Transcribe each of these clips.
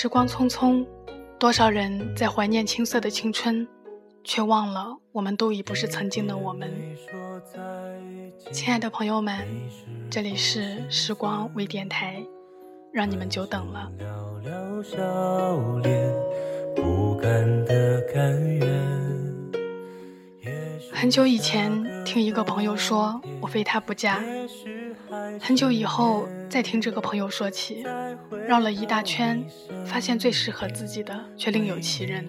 时光匆匆，多少人在怀念青涩的青春，却忘了我们都已不是曾经的我们。亲爱的朋友们，这里是时光微电台，让你们久等了。很久以前，听一个朋友说，我非他不嫁。很久以后，再听这个朋友说起，绕了一大圈，发现最适合自己的却另有其人。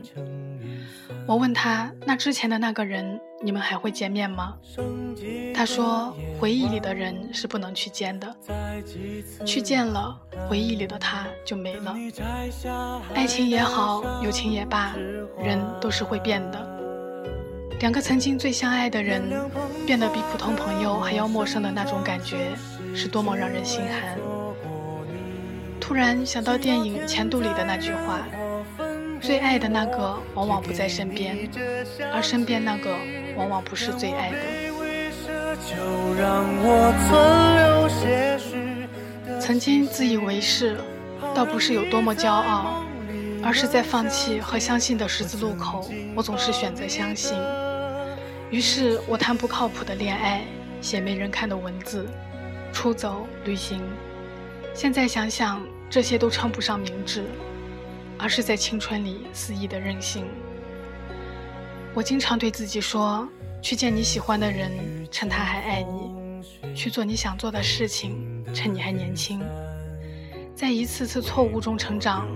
我问他：“那之前的那个人，你们还会见面吗？”他说：“回忆里的人是不能去见的，去见了，回忆里的他就没了。爱情也好，友情也罢，人都是会变的。两个曾经最相爱的人，变得比普通朋友还要陌生的那种感觉。”是多么让人心寒！突然想到电影《前度》里的那句话：“最爱的那个往往不在身边，而身边那个往往不是最爱的。”曾经自以为是，倒不是有多么骄傲，而是在放弃和相信的十字路口，我总是选择相信。于是我谈不靠谱的恋爱，写没人看的文字。出走旅行，现在想想，这些都称不上明智，而是在青春里肆意的任性。我经常对自己说：去见你喜欢的人，趁他还爱你；去做你想做的事情，趁你还年轻。在一次次错误中成长，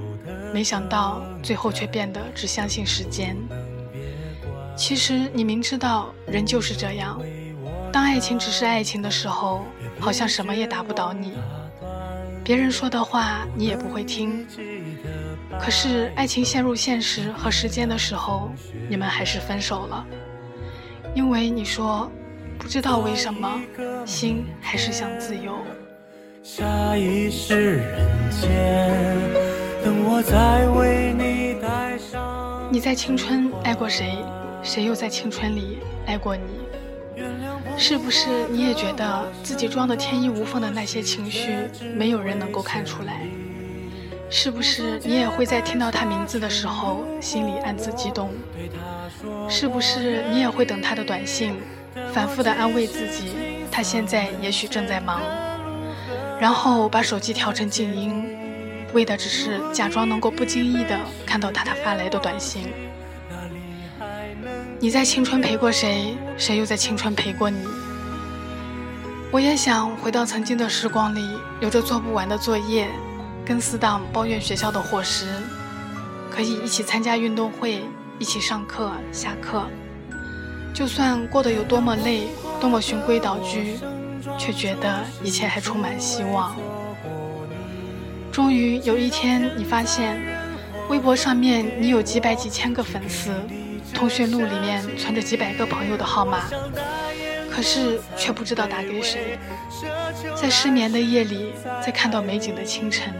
没想到最后却变得只相信时间。其实你明知道，人就是这样。当爱情只是爱情的时候，好像什么也打不倒你，别人说的话你也不会听。可是爱情陷入现实和时间的时候，你们还是分手了，因为你说不知道为什么，心还是想自由。下一世人间，等我再为你戴上。你在青春爱过谁？谁又在青春里爱过你？是不是你也觉得自己装的天衣无缝的那些情绪，没有人能够看出来？是不是你也会在听到他名字的时候，心里暗自激动？是不是你也会等他的短信，反复的安慰自己，他现在也许正在忙，然后把手机调成静音，为的只是假装能够不经意的看到他他发来的短信？你在青春陪过谁？谁又在青春陪过你？我也想回到曾经的时光里，有着做不完的作业，跟死党抱怨学校的伙食，可以一起参加运动会，一起上课下课。就算过得有多么累，多么循规蹈矩，却觉得一切还充满希望。终于有一天，你发现微博上面你有几百几千个粉丝。通讯录里面存着几百个朋友的号码，可是却不知道打给谁。在失眠的夜里，在看到美景的清晨，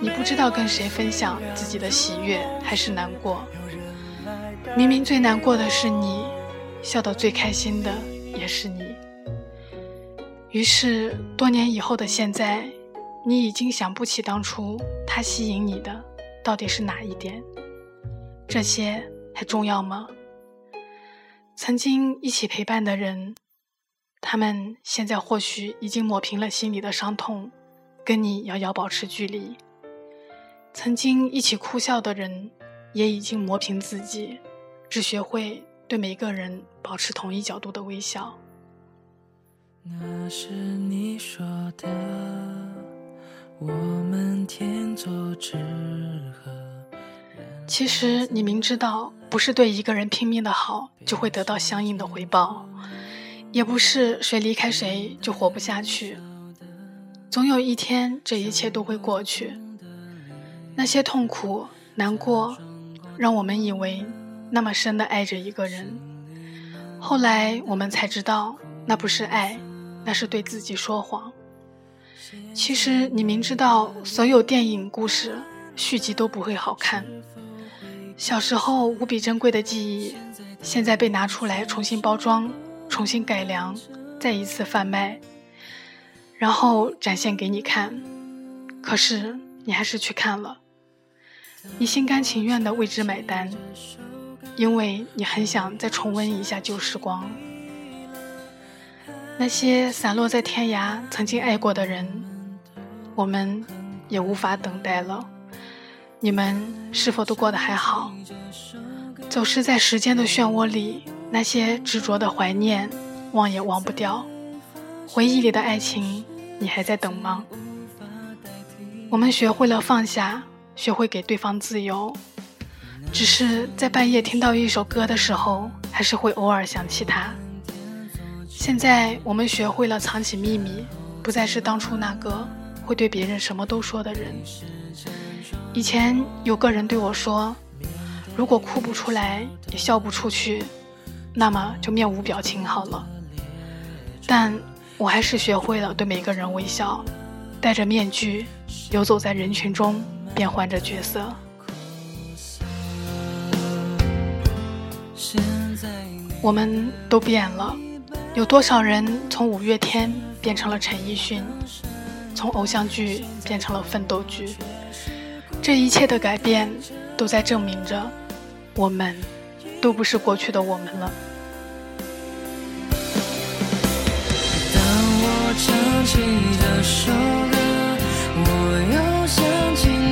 你不知道跟谁分享自己的喜悦还是难过。明明最难过的是你，笑得最开心的也是你。于是多年以后的现在，你已经想不起当初他吸引你的到底是哪一点。这些。还重要吗？曾经一起陪伴的人，他们现在或许已经抹平了心里的伤痛，跟你遥遥保持距离。曾经一起哭笑的人，也已经磨平自己，只学会对每个人保持同一角度的微笑。那是你说的，我们天作之合。其实你明知道，不是对一个人拼命的好就会得到相应的回报，也不是谁离开谁就活不下去。总有一天，这一切都会过去。那些痛苦、难过，让我们以为那么深的爱着一个人，后来我们才知道，那不是爱，那是对自己说谎。其实你明知道，所有电影故事续集都不会好看。小时候无比珍贵的记忆，现在被拿出来重新包装、重新改良、再一次贩卖，然后展现给你看。可是你还是去看了，你心甘情愿的为之买单，因为你很想再重温一下旧时光。那些散落在天涯曾经爱过的人，我们也无法等待了。你们是否都过得还好？走失在时间的漩涡里，那些执着的怀念，忘也忘不掉。回忆里的爱情，你还在等吗？我们学会了放下，学会给对方自由，只是在半夜听到一首歌的时候，还是会偶尔想起他。现在我们学会了藏起秘密，不再是当初那个会对别人什么都说的人。以前有个人对我说：“如果哭不出来，也笑不出去，那么就面无表情好了。”但我还是学会了对每个人微笑，戴着面具，游走在人群中，变换着角色。我们都变了。有多少人从五月天变成了陈奕迅，从偶像剧变成了奋斗剧？这一切的改变，都在证明着，我们都不是过去的我们了。当我唱起这首歌，我又想起。